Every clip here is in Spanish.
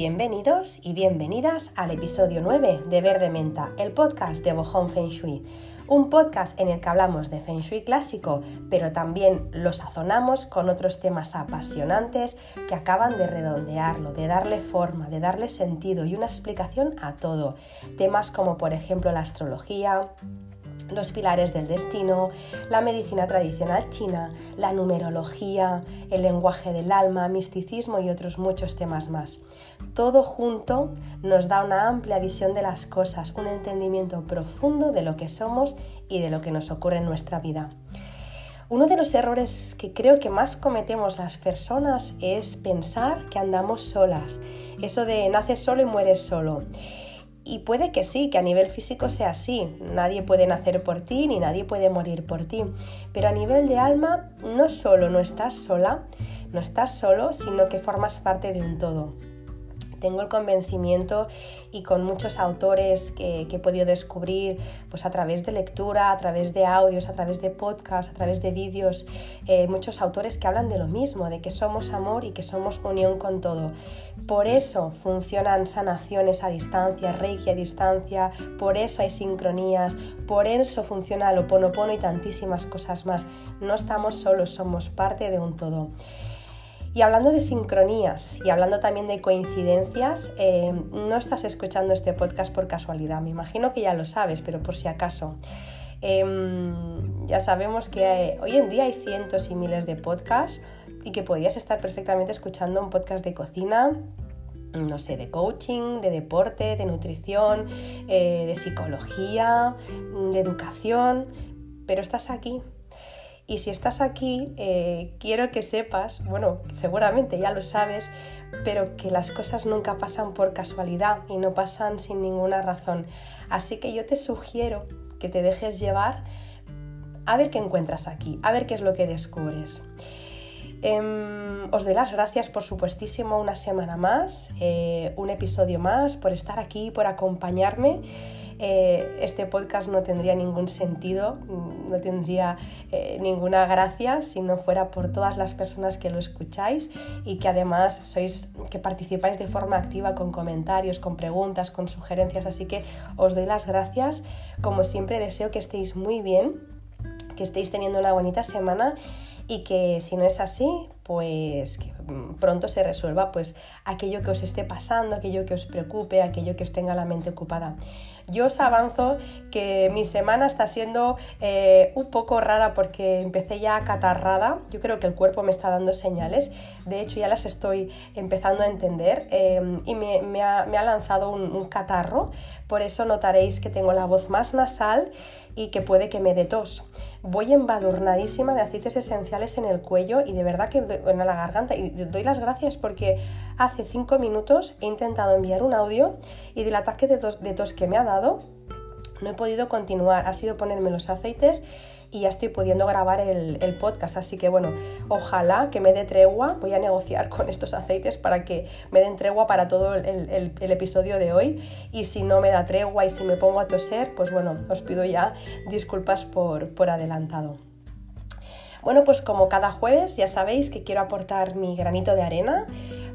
Bienvenidos y bienvenidas al episodio 9 de Verde Menta, el podcast de Bohong Feng Shui. Un podcast en el que hablamos de Feng Shui clásico, pero también lo sazonamos con otros temas apasionantes que acaban de redondearlo, de darle forma, de darle sentido y una explicación a todo. Temas como por ejemplo la astrología, los pilares del destino, la medicina tradicional china, la numerología, el lenguaje del alma, misticismo y otros muchos temas más. Todo junto nos da una amplia visión de las cosas, un entendimiento profundo de lo que somos y de lo que nos ocurre en nuestra vida. Uno de los errores que creo que más cometemos las personas es pensar que andamos solas, eso de naces solo y mueres solo. Y puede que sí, que a nivel físico sea así. Nadie puede nacer por ti ni nadie puede morir por ti. Pero a nivel de alma, no solo no estás sola, no estás solo, sino que formas parte de un todo tengo el convencimiento y con muchos autores que, he podido descubrir pues a través de lectura, a través de audios, a través de podcasts, a través de vídeos, eh, muchos autores que hablan de lo mismo, de que somos amor y que somos unión con todo. Por eso funcionan sanaciones a distancia, reiki a distancia, por eso hay sincronías, por eso funciona el oponopono y tantísimas cosas más. No estamos solos, somos parte de un todo. Y hablando de sincronías y hablando también de coincidencias, eh, no estás escuchando este podcast por casualidad, me imagino que ya lo sabes, pero por si acaso. Em, ya sabemos que hoy en día hay cientos y miles de podcasts y que podías estar perfectamente escuchando un podcast de cocina, no sé, de coaching, de deporte, de nutrición, eh, de psicología, de educación, pero estás aquí y si estás aquí, eh, quiero que sepas, bueno, seguramente ya lo sabes, pero que las cosas nunca pasan por casualidad y no pasan sin ninguna razón. Así que yo te sugiero que te dejes llevar a ver qué encuentras aquí, a ver qué es lo que descubres. Em, os doy las gracias, por supuestísimo, una semana más, eh, un episodio más, por estar aquí, por acompañarme. Eh, este podcast no tendría ningún sentido, mm, no tendría eh, ninguna gracia si no fuera por todas las personas que lo escucháis y que además sois, que participáis de forma activa con comentarios, con preguntas, con sugerencias. Así que os doy las gracias. Como siempre deseo que estéis muy bien, que estéis teniendo una bonita semana y que si no es así, pues que mm, pronto se resuelva pues aquello que os esté pasando, aquello que os preocupe, aquello que os tenga la mente ocupada. Yo os avanzo que mi semana está siendo eh, un poco rara porque empecé ya catarrada, yo creo que el cuerpo me está dando señales, de hecho ya las estoy empezando a entender em, y me, ha, lanzado un catarro, por eso notaréis que tengo la voz más nasal y que puede que me dé tos. Voy embadurnadísima de aceites esenciales en el cuello y de verdad que en la garganta y doy las gracias porque hace cinco minutos he intentado enviar un audio y del ataque de tos que me ha dado no he podido continuar. Ha sido ponerme los aceites y ya estoy pudiendo grabar el, podcast. Así que bueno, ojalá que me dé tregua. Voy a negociar con estos aceites para que me den tregua para todo el, episodio de hoy. Y si no me da tregua y si me pongo a toser, pues bueno, os pido ya disculpas por, por adelantado. Bueno, pues como cada jueves ya sabéis que quiero aportar mi granito de arena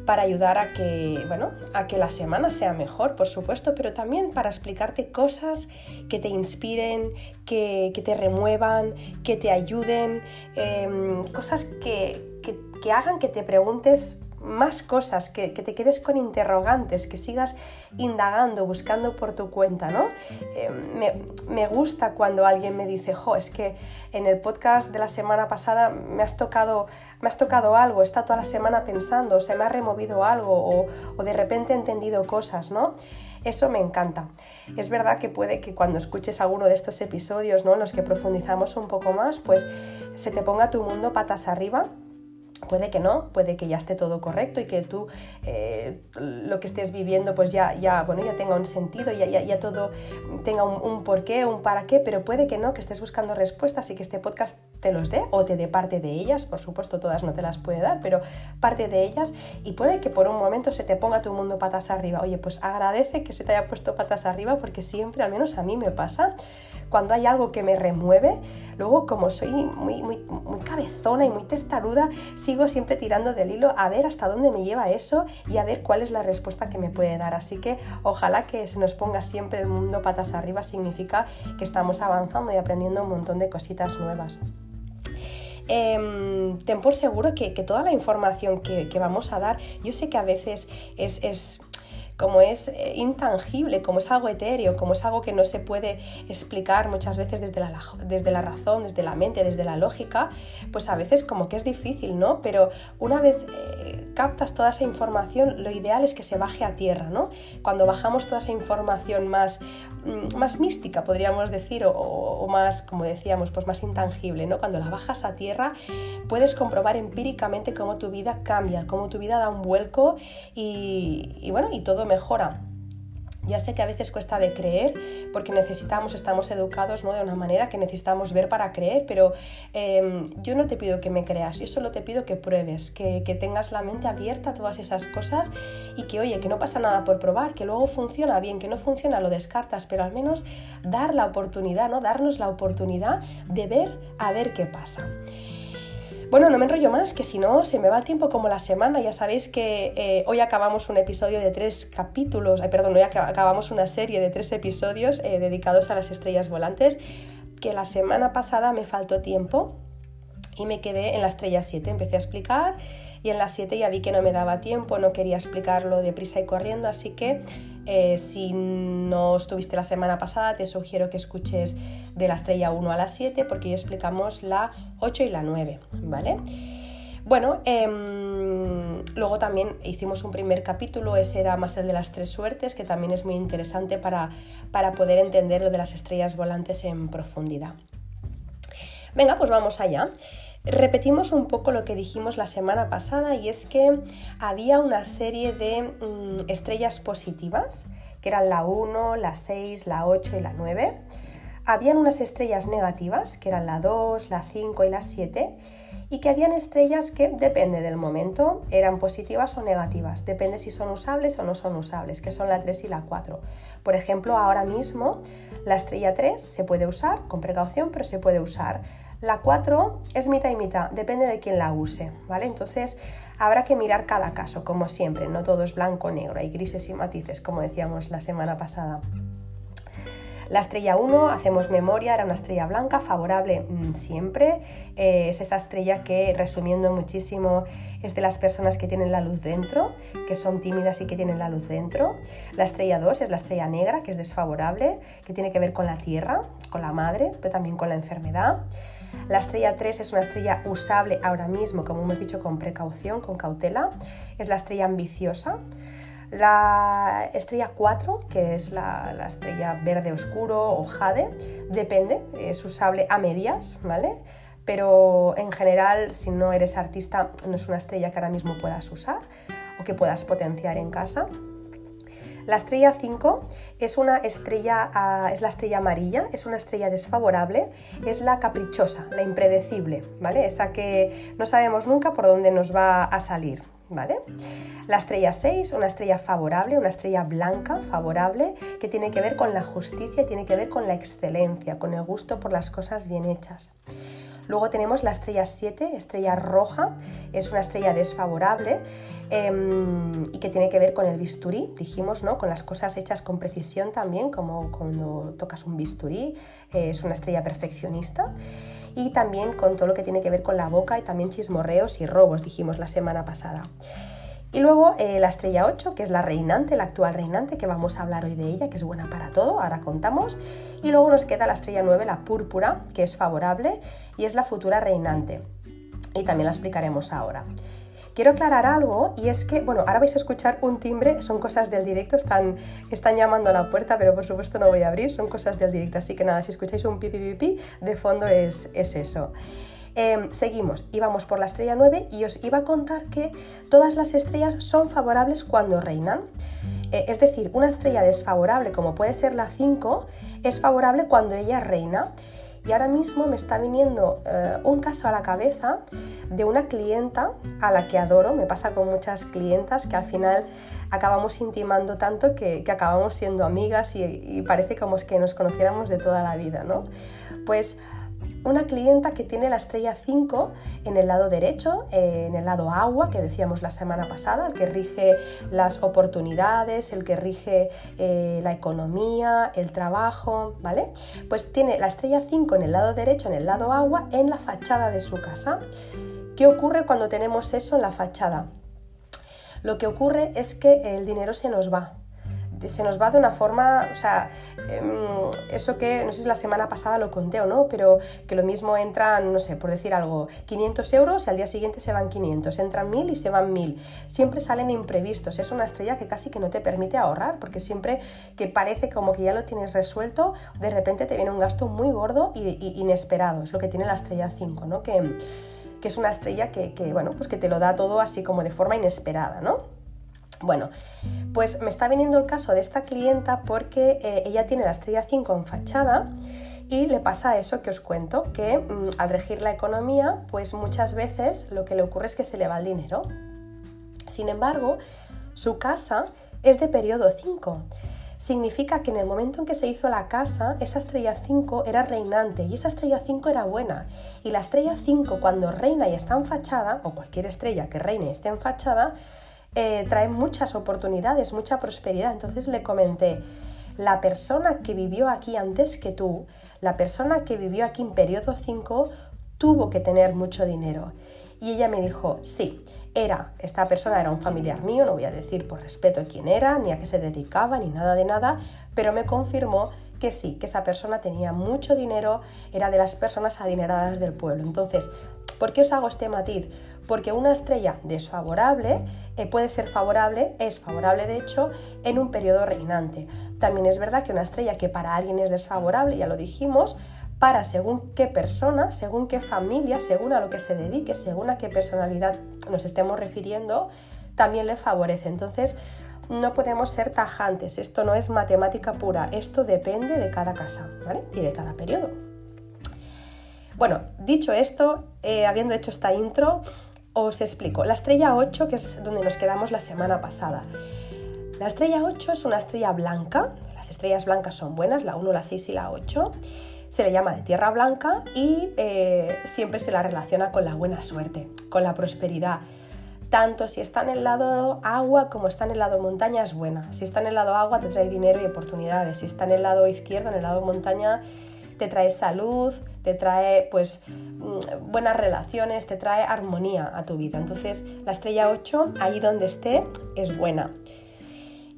para ayudar a que, bueno, a que la semana sea mejor, por supuesto, pero también para explicarte cosas que te inspiren, que, te remuevan, que te ayuden, em, cosas que, que hagan que te preguntes más cosas, que, te quedes con interrogantes, que sigas indagando, buscando por tu cuenta, ¿no? Eh, me, gusta cuando alguien me dice, jo, es que en el podcast de la semana pasada me has tocado, me has tocado algo, he estado toda la semana pensando, se me ha removido algo o, de repente he entendido cosas, ¿no? Eso me encanta. Es verdad que puede que cuando escuches alguno de estos episodios, ¿no? En los que profundizamos un poco más, pues se te ponga tu mundo patas arriba Puede que no, puede que ya esté todo correcto y que tú eh, lo que estés viviendo pues ya, ya, bueno, ya tenga un sentido, ya, ya, ya todo tenga un, un, porqué, un para qué, pero puede que no, que estés buscando respuestas y que este podcast te los dé o te dé parte de ellas, por supuesto todas no te las puede dar, pero parte de ellas y puede que por un momento se te ponga tu mundo patas arriba. Oye, pues agradece que se te haya puesto patas arriba porque siempre, al menos a mí me pasa, cuando hay algo que me remueve, luego como soy muy, muy, muy cabezona y muy testaruda, sigo siempre tirando del hilo a ver hasta dónde me lleva eso y a ver cuál es la respuesta que me puede dar. Así que ojalá que se nos ponga siempre el mundo patas arriba, significa que estamos avanzando y aprendiendo un montón de cositas nuevas. Em, ten por seguro que, toda la información que, vamos a dar, yo sé que a veces es como es eh, intangible, como es algo etéreo, como es algo que no se puede explicar muchas veces desde la, desde la razón, desde la mente, desde la lógica, pues a veces como que es difícil, ¿no? Pero una vez eh, captas toda esa información, lo ideal es que se baje a tierra, ¿no? Cuando bajamos toda esa información más, mm, más mística, podríamos decir, o, más, como decíamos, pues más intangible, ¿no? Cuando la bajas a tierra, puedes comprobar empíricamente cómo tu vida cambia, cómo tu vida da un vuelco y, y bueno, y todo mejora. Ya sé que a veces cuesta de creer porque necesitamos, estamos educados ¿no? de una manera que necesitamos ver para creer, pero em, yo no te pido que me creas, yo solo te pido que pruebes, que, que, tengas la mente abierta a todas esas cosas y que oye, que no pasa nada por probar, que luego funciona bien, que no funciona lo descartas, pero al menos dar la oportunidad, ¿no? darnos la oportunidad de ver a ver qué pasa. Bueno, no me enrollo más, que si no se me va el tiempo como la semana. Ya sabéis que eh, hoy acabamos un episodio de tres capítulos, ay, perdón, hoy acabamos una serie de tres episodios eh, dedicados a las estrellas volantes, que la semana pasada me faltó tiempo y me quedé en la estrella 7. Empecé a explicar y en la 7 ya vi que no me daba tiempo, no quería explicarlo deprisa y corriendo, así que eh, si no estuviste la semana pasada, te sugiero que escuches de la estrella 1 a la 7 porque hoy explicamos la 8 y la 9, ¿vale? Bueno, em, luego también hicimos un primer capítulo, ese era más el de las tres suertes, que también es muy interesante para, para poder entender lo de las estrellas volantes en profundidad. Venga, pues vamos allá. Repetimos un poco lo que dijimos la semana pasada y es que había una serie de mm, estrellas positivas, que eran la 1, la 6, la 8 y la 9. Habían unas estrellas negativas, que eran la 2, la 5 y la 7, y que habían estrellas que, depende del momento, eran positivas o negativas, depende si son usables o no son usables, que son la 3 y la 4. Por ejemplo, ahora mismo la estrella 3 se puede usar, con precaución, pero se puede usar. La 4 es mitad y mitad, depende de quién la use, ¿vale? Entonces habrá que mirar cada caso, como siempre, no todo es blanco o negro, hay grises y matices, como decíamos la semana pasada. La estrella 1, hacemos memoria, era una estrella blanca, favorable mm, siempre. Eh, es esa estrella que, resumiendo muchísimo, es de las personas que tienen la luz dentro, que son tímidas y que tienen la luz dentro. La estrella 2 es la estrella negra, que es desfavorable, que tiene que ver con la tierra, con la madre, pero también con la enfermedad. La estrella 3 es una estrella usable ahora mismo, como hemos dicho, con precaución, con cautela. Es la estrella ambiciosa. La estrella 4, que es la, estrella verde oscuro o jade, depende, es usable a medias, ¿vale? Pero en general, si no eres artista, no es una estrella que ahora mismo puedas usar o que puedas potenciar en casa. La estrella 5 es una estrella, ah, es la estrella amarilla, es una estrella desfavorable, es la caprichosa, la impredecible, ¿vale? Esa que no sabemos nunca por dónde nos va a salir, ¿vale? La estrella 6, una estrella favorable, una estrella blanca, favorable, que tiene que ver con la justicia, tiene que ver con la excelencia, con el gusto por las cosas bien hechas. Luego tenemos la estrella 7, estrella roja, es una estrella desfavorable em, y que tiene que ver con el bisturí, dijimos, ¿no? con las cosas hechas con precisión también, como cuando tocas un bisturí, eh, es una estrella perfeccionista. Y también con todo lo que tiene que ver con la boca y también chismorreos y robos, dijimos la semana pasada. Y luego eh, la estrella 8, que es la reinante, la actual reinante, que vamos a hablar hoy de ella, que es buena para todo, ahora contamos. Y luego nos queda la estrella 9, la púrpura, que es favorable y es la futura reinante. Y también la explicaremos ahora. Quiero aclarar algo y es que, bueno, ahora vais a escuchar un timbre, son cosas del directo, están, están llamando a la puerta, pero por supuesto no voy a abrir, son cosas del directo, así que nada, si escucháis un pipi pipi, de fondo es, es eso. Em, seguimos, íbamos por la estrella 9 y os iba a contar que todas las estrellas son favorables cuando reinan. Eh, es decir, una estrella desfavorable como puede ser la 5 es favorable cuando ella reina. Y ahora mismo me está viniendo eh, un caso a la cabeza de una clienta a la que adoro, me pasa con muchas clientas que al final acabamos intimando tanto que, acabamos siendo amigas y, y, parece como que nos conociéramos de toda la vida, ¿no? Pues una clienta que tiene la estrella 5 en el lado derecho, eh, en el lado agua, que decíamos la semana pasada, el que rige las oportunidades, el que rige eh, la economía, el trabajo, ¿vale? Pues tiene la estrella 5 en el lado derecho, en el lado agua, en la fachada de su casa. ¿Qué ocurre cuando tenemos eso en la fachada? Lo que ocurre es que el dinero se nos va, se nos va de una forma, o sea, em, eso que, no sé si la semana pasada lo conté o no, pero que lo mismo entran, no sé, por decir algo, 500 euros y al día siguiente se van 500, entran 1000 y se van 1000. Siempre salen imprevistos, es una estrella que casi que no te permite ahorrar, porque siempre que parece como que ya lo tienes resuelto, de repente te viene un gasto muy gordo y, inesperado, es lo que tiene la estrella 5, ¿no? Que, que es una estrella que, que, bueno, pues que te lo da todo así como de forma inesperada, ¿no? Bueno, pues me está viniendo el caso de esta clienta porque eh, ella tiene la estrella 5 en fachada y le pasa eso que os cuento, que mm, al regir la economía, pues muchas veces lo que le ocurre es que se le va el dinero. Sin embargo, su casa es de periodo 5. Significa que en el momento en que se hizo la casa, esa estrella 5 era reinante y esa estrella 5 era buena. Y la estrella 5 cuando reina y está en fachada, o cualquier estrella que reine y esté en fachada, eh, trae muchas oportunidades, mucha prosperidad. Entonces le comenté, la persona que vivió aquí antes que tú, la persona que vivió aquí en periodo 5, tuvo que tener mucho dinero. Y ella me dijo, sí, era, esta persona era un familiar mío, no voy a decir por respeto quién era, ni a qué se dedicaba, ni nada de nada, pero me confirmó que sí, que esa persona tenía mucho dinero, era de las personas adineradas del pueblo. Entonces, ¿por qué os hago este matiz? Porque una estrella desfavorable eh, puede ser favorable, es favorable de hecho, en un periodo reinante. También es verdad que una estrella que para alguien es desfavorable, ya lo dijimos, para según qué persona, según qué familia, según a lo que se dedique, según a qué personalidad nos estemos refiriendo, también le favorece. Entonces, no podemos ser tajantes, esto no es matemática pura, esto depende de cada casa ¿vale? y de cada periodo. Bueno, dicho esto, eh, habiendo hecho esta intro, os explico. La estrella 8, que es donde nos quedamos la semana pasada. La estrella 8 es una estrella blanca, las estrellas blancas son buenas, la 1, la 6 y la 8. Se le llama de tierra blanca y eh, siempre se la relaciona con la buena suerte, con la prosperidad, tanto si está en el lado agua como está en el lado montaña es buena. Si está en el lado agua te trae dinero y oportunidades. Si está en el lado izquierdo, en el lado montaña, te trae salud, te trae pues mm, buenas relaciones, te trae armonía a tu vida. Entonces la estrella 8, ahí donde esté, es buena.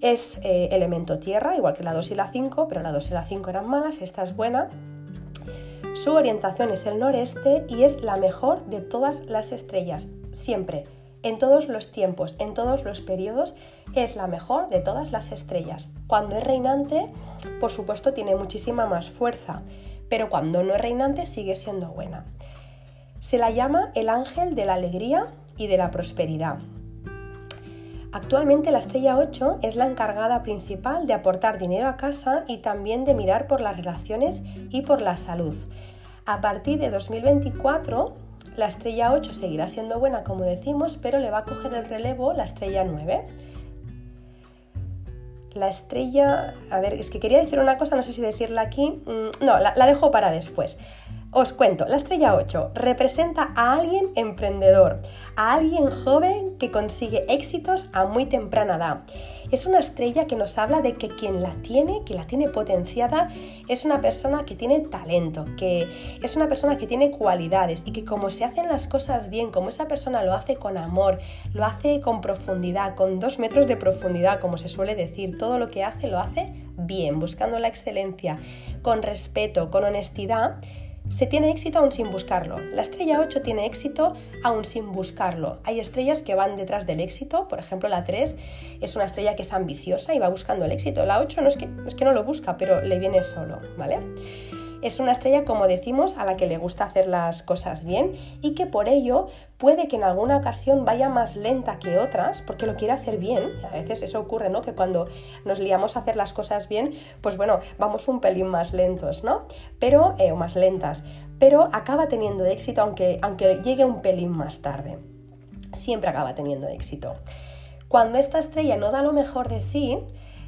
Es eh, elemento tierra, igual que la 2 y la 5, pero la 2 y la 5 eran malas, esta es buena. Su orientación es el noreste y es la mejor de todas las estrellas, siempre en todos los tiempos, en todos los periodos, es la mejor de todas las estrellas. Cuando es reinante, por supuesto, tiene muchísima más fuerza, pero cuando no es reinante sigue siendo buena. Se la llama el ángel de la alegría y de la prosperidad. Actualmente la estrella 8 es la encargada principal de aportar dinero a casa y también de mirar por las relaciones y por la salud. A partir de 2024 la estrella 8 seguirá siendo buena, como decimos, pero le va a coger el relevo la estrella 9. La estrella... A ver, es que quería decir una cosa, no sé si decirla aquí. Mm, no, la, la dejo para después. Os cuento, la estrella 8 representa a alguien emprendedor, a alguien joven que consigue éxitos a muy temprana edad. Es una estrella que nos habla de que quien la tiene, que la tiene potenciada, es una persona que tiene talento, que es una persona que tiene cualidades y que como se hacen las cosas bien, como esa persona lo hace con amor, lo hace con profundidad, con dos metros de profundidad, como se suele decir, todo lo que hace lo hace bien, buscando la excelencia, con respeto, con honestidad, se tiene éxito aún sin buscarlo. La estrella 8 tiene éxito aún sin buscarlo. Hay estrellas que van detrás del éxito, por ejemplo la 3 es una estrella que es ambiciosa y va buscando el éxito. La 8 no es que, es que no lo busca, pero le viene solo, ¿vale? Es una estrella, como decimos, a la que le gusta hacer las cosas bien y que por ello puede que en alguna ocasión vaya más lenta que otras porque lo quiere hacer bien. A veces eso ocurre, ¿no? Que cuando nos liamos a hacer las cosas bien, pues bueno, vamos un pelín más lentos, ¿no? Pero, eh, o más lentas, pero acaba teniendo éxito aunque, aunque llegue un pelín más tarde. Siempre acaba teniendo éxito. Cuando esta estrella no da lo mejor de sí,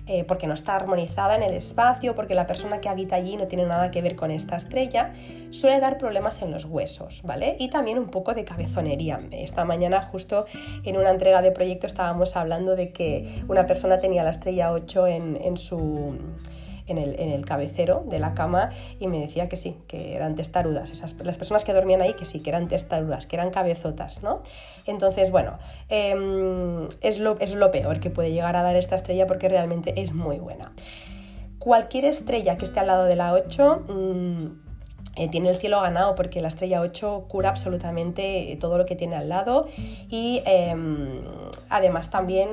eh, porque no está armonizada en el espacio, porque la persona que habita allí no tiene nada que ver con esta estrella, suele dar problemas en los huesos, ¿vale? Y también un poco de cabezonería. Esta mañana justo en una entrega de proyecto estábamos hablando de que una persona tenía la estrella 8 en su en el, cabecero de la cama y me decía que sí, que eran testarudas. Esas, las personas que dormían ahí que sí, que eran testarudas, que eran cabezotas, ¿no? Entonces, bueno, em, es, lo, es lo peor que puede llegar a dar esta estrella porque realmente es muy buena. Cualquier estrella que esté al lado de la 8 mm, eh, tiene el cielo ganado porque la estrella 8 cura absolutamente todo lo que tiene al lado y em, además también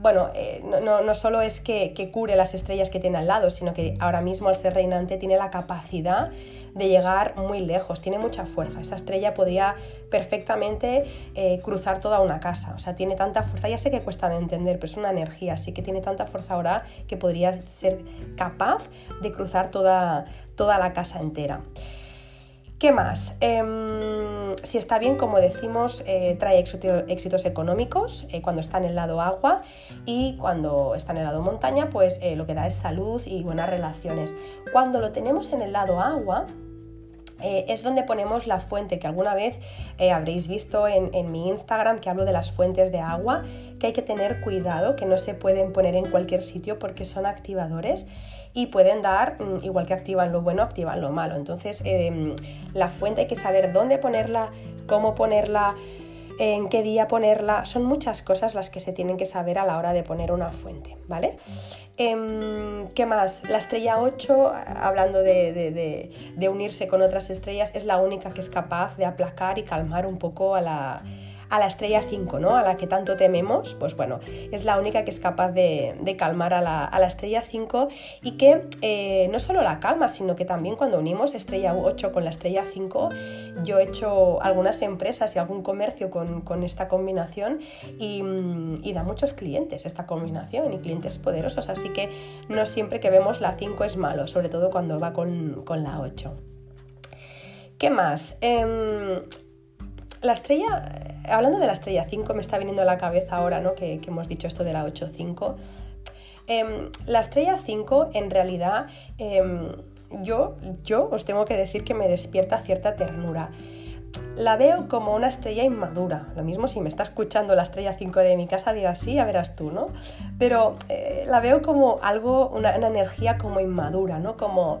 bueno, eh, no, no, solo es que, cure las estrellas que tiene al lado, sino que ahora mismo al ser reinante tiene la capacidad de llegar muy lejos, tiene mucha fuerza. Esa estrella podría perfectamente eh, cruzar toda una casa, o sea, tiene tanta fuerza, ya sé que cuesta de entender, pero es una energía, así que tiene tanta fuerza ahora que podría ser capaz de cruzar toda, toda la casa entera. ¿Qué más? Em, si está bien, como decimos, eh, trae éxitos económicos eh, cuando está en el lado agua y cuando está en el lado montaña, pues eh, lo que da es salud y buenas relaciones. Cuando lo tenemos en el lado agua, es donde ponemos la fuente, que alguna vez habréis visto en, en, mi Instagram que hablo de las fuentes de agua, que hay que tener cuidado, que no se pueden poner en cualquier sitio porque son activadores y pueden dar, mm, igual que activan lo bueno, activan lo malo. Entonces, em, la fuente hay que saber dónde ponerla, cómo ponerla, en qué día ponerla. Son muchas cosas las que se tienen que saber a la hora de poner una fuente, ¿vale? Em, ¿Qué más? La estrella 8, hablando de, de unirse con otras estrellas, es la única que es capaz de aplacar y calmar un poco a la a la estrella 5, ¿no? A la que tanto tememos, pues bueno, es la única que es capaz de, calmar a la, estrella 5 y que eh, no solo la calma, sino que también cuando unimos estrella 8 con la estrella 5, yo he hecho algunas empresas y algún comercio con, esta combinación y, da muchos clientes esta combinación y clientes poderosos, así que no siempre que vemos la 5 es malo, sobre todo cuando va con, la 8. ¿Qué más? Em, la estrella, hablando de la estrella 5, me está viniendo a la cabeza ahora ¿no? que, hemos dicho esto de la 8-5. Em, la estrella 5 en realidad em, yo, yo os tengo que decir que me despierta cierta ternura. La veo como una estrella inmadura. Lo mismo si me está escuchando la estrella 5 de mi casa dirás sí, ya verás tú, ¿no? Pero eh, la veo como algo, una, una energía como inmadura, ¿no? Como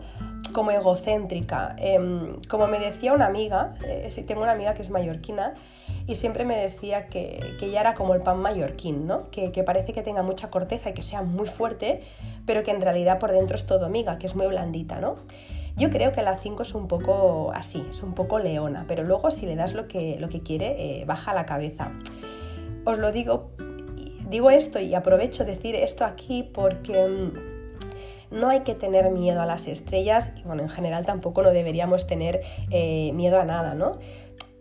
como egocéntrica. Em, como me decía una amiga, eh, tengo una amiga que es mallorquina, y siempre me decía que, que ella era como el pan mallorquín, ¿no? Que, parece que tenga mucha corteza y que sea muy fuerte, pero que en realidad por dentro es todo miga, que es muy blandita, ¿no? Yo creo que la 5 es un poco así, es un poco leona, pero luego si le das lo que, lo que quiere, eh, baja la cabeza. Os lo digo, digo esto y aprovecho decir esto aquí porque mm, no hay que tener miedo a las estrellas y bueno, en general tampoco no deberíamos tener eh, miedo a nada, ¿no?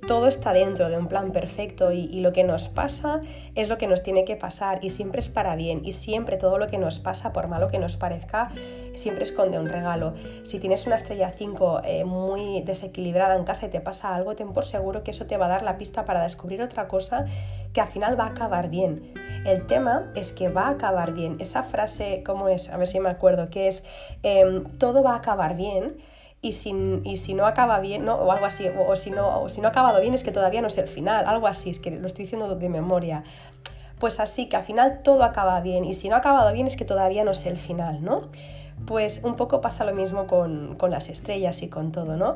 todo está dentro de un plan perfecto y, lo que nos pasa es lo que nos tiene que pasar y siempre es para bien y siempre todo lo que nos pasa, por malo que nos parezca, siempre esconde un regalo. Si tienes una estrella 5 eh, muy desequilibrada en casa y te pasa algo, ten por seguro que eso te va a dar la pista para descubrir otra cosa que al final va a acabar bien. El tema es que va a acabar bien. Esa frase, ¿cómo es? A ver si me acuerdo, que es em, todo va a acabar bien y si, y si no acaba bien, o algo así, o, si no, si no ha acabado bien es que todavía no es el final, algo así, es que lo estoy diciendo de memoria. Pues así, que al final todo acaba bien, y si no ha acabado bien es que todavía no es el final, ¿no? Pues un poco pasa lo mismo con, con las estrellas y con todo, ¿no?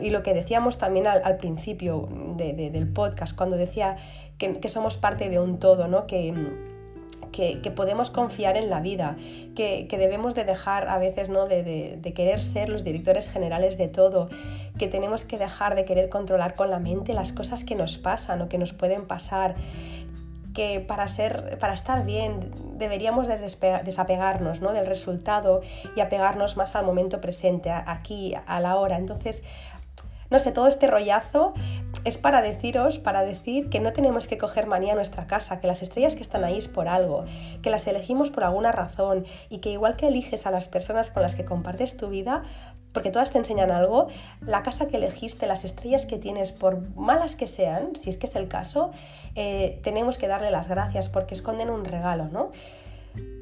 Y lo que decíamos también al, principio del podcast, cuando decía que, que, somos parte de un todo, ¿no? Que, que, podemos confiar en la vida, que, debemos de dejar a veces ¿no? De, querer ser los directores generales de todo, que tenemos que dejar de querer controlar con la mente las cosas que nos pasan o que nos pueden pasar, que para, ser, para estar bien deberíamos de desapegarnos ¿no? del resultado y apegarnos más al momento presente, aquí, a la hora. Entonces, no sé, todo este rollazo es para deciros, para decir que no tenemos que coger manía a nuestra casa, que las estrellas que están ahí es por algo, que las elegimos por alguna razón y que igual que eliges a las personas con las que compartes tu vida, porque todas te enseñan algo, la casa que elegiste, las estrellas que tienes, por malas que sean, si es que es el caso, eh, tenemos que darle las gracias porque esconden un regalo, ¿no?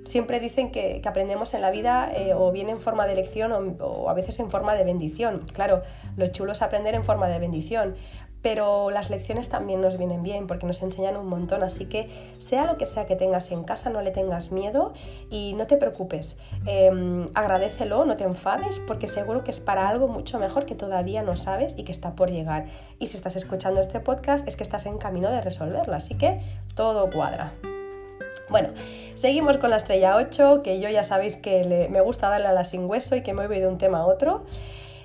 Siempre dicen que, aprendemos en la vida eh, o bien en forma de lección o, a veces en forma de bendición. Claro, lo chulo es aprender en forma de bendición, pero las lecciones también nos vienen bien porque nos enseñan un montón, así que sea lo que sea que tengas en casa, no le tengas miedo y no te preocupes, eh, agradecelo, no te enfades porque seguro que es para algo mucho mejor que todavía no sabes y que está por llegar. Y si estás escuchando este podcast es que estás en camino de resolverlo, así que todo cuadra. Bueno, seguimos con la estrella 8, que yo ya sabéis que me gusta darle a la sin hueso y que me voy de un tema a otro.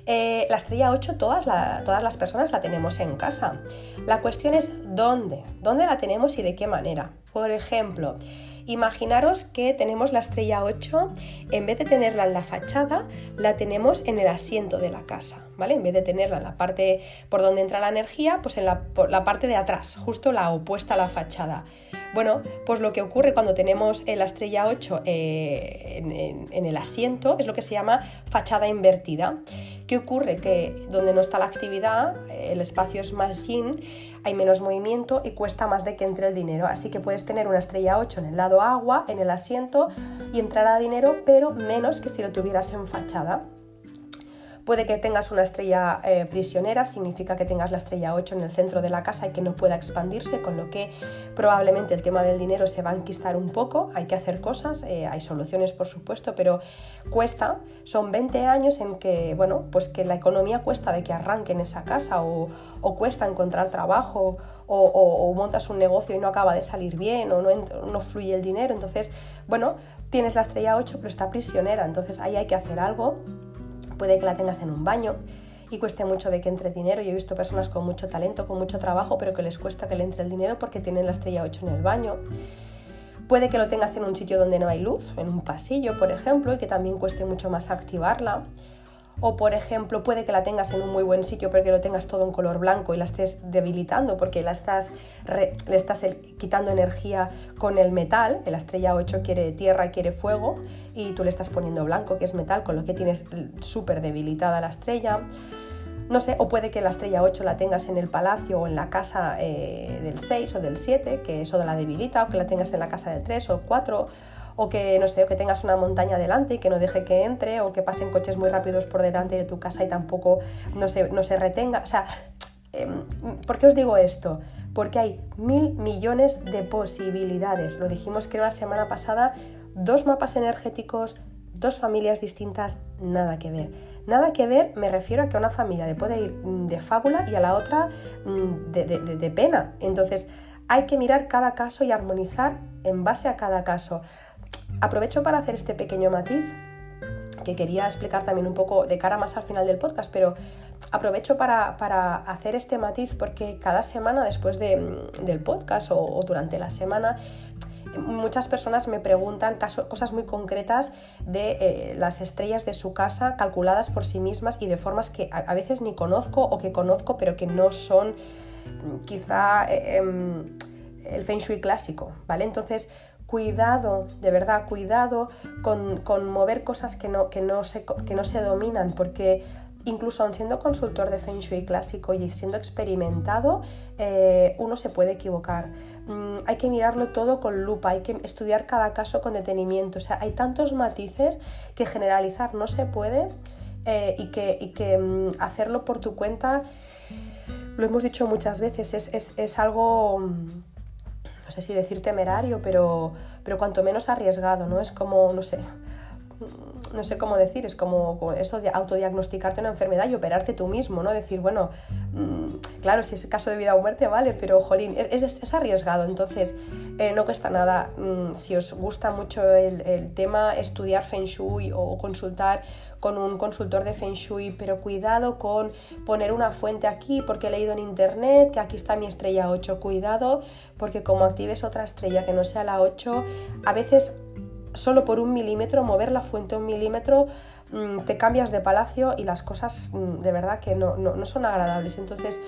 Eh, la estrella 8 todas, todas las personas la tenemos en casa. La cuestión es dónde, dónde la tenemos y de qué manera. Por ejemplo, imaginaros que tenemos la estrella 8, en vez de tenerla en la fachada, la tenemos en el asiento de la casa, ¿vale? En vez de tenerla en la parte por donde entra la energía, pues en la, parte de atrás, justo la opuesta a la fachada. Bueno, pues lo que ocurre cuando tenemos la estrella 8 eh, en, el asiento es lo que se llama fachada invertida. ¿Qué ocurre? Que donde no está la actividad, eh, el espacio es más yin, hay menos movimiento y cuesta más de que entre el dinero. Así que puedes tener una estrella 8 en el lado agua, en el asiento, y entrará dinero, pero menos que si lo tuvieras en fachada. Puede que tengas una estrella eh, prisionera, significa que tengas la estrella 8 en el centro de la casa y que no pueda expandirse, con lo que probablemente el tema del dinero se va a enquistar un poco, hay que hacer cosas, eh, hay soluciones por supuesto, pero cuesta, son 20 años en que, bueno, pues que la economía cuesta de que arranque en esa casa o, cuesta encontrar trabajo o, montas un negocio y no acaba de salir bien o no, no fluye el dinero, entonces, bueno, tienes la estrella 8 pero está prisionera, entonces ahí hay que hacer algo puede que la tengas en un baño y cueste mucho de que entre dinero. Yo he visto personas con mucho talento, con mucho trabajo, pero que les cuesta que le entre el dinero porque tienen la estrella 8 en el baño. Puede que lo tengas en un sitio donde no hay luz, en un pasillo, por ejemplo, y que también cueste mucho más activarla. O por ejemplo, puede que la tengas en un muy buen sitio, pero que lo tengas todo en color blanco y la estés debilitando porque la estás le estás quitando energía con el metal. La estrella 8 quiere tierra, quiere fuego y tú le estás poniendo blanco, que es metal, con lo que tienes súper debilitada la estrella. No sé, o puede que la estrella 8 la tengas en el palacio o en la casa eh, del 6 o del 7, que eso la debilita, o que la tengas en la casa del 3 o 4 o que, no sé, que tengas una montaña delante y que no deje que entre, o que pasen coches muy rápidos por delante de tu casa y tampoco no se, no se retenga. O sea, em, ¿por qué os digo esto? Porque hay mil millones de posibilidades. Lo dijimos que la semana pasada, dos mapas energéticos, dos familias distintas, nada que ver. Nada que ver, me refiero a que a una familia le puede ir mm, de fábula y a la otra mm, de pena. Entonces, hay que mirar cada caso y armonizar en base a cada caso. Aprovecho para hacer este pequeño matiz que quería explicar también un poco de cara más al final del podcast, pero aprovecho para, hacer este matiz porque cada semana después del podcast o, durante la semana muchas personas me preguntan cosas muy concretas de eh, las estrellas de su casa calculadas por sí mismas y de formas que a, veces ni conozco o que conozco pero que no son mm, quizá eh, em, el feng shui clásico, ¿vale? Entonces, cuidado, de verdad, cuidado con, mover cosas que no, que, no se, que no se dominan, porque incluso aun siendo consultor de Feng Shui clásico y siendo experimentado, eh, uno se puede equivocar. Mm, hay que mirarlo todo con lupa, hay que estudiar cada caso con detenimiento. O sea, hay tantos matices que generalizar no se puede eh, y que, que mm, hacerlo por tu cuenta, lo hemos dicho muchas veces, es, es algo mm, no sé si decir temerario, pero, pero cuanto menos arriesgado, ¿no? Es como, no sé, no sé cómo decir, es como eso de autodiagnosticarte una enfermedad y operarte tú mismo, ¿no? Decir, bueno, mm, claro, si es caso de vida o muerte, vale, pero jolín, es, es, arriesgado, entonces eh, no cuesta nada. Mm, si os gusta mucho el, el, tema, estudiar Feng Shui o consultar con un consultor de Feng Shui, pero cuidado con poner una fuente aquí porque he leído en internet que aquí está mi estrella 8, cuidado porque como actives otra estrella que no sea la 8, a veces solo por un milímetro, mover la fuente un milímetro, mm, te cambias de palacio y las cosas mm, de verdad que no, no, son agradables. Entonces,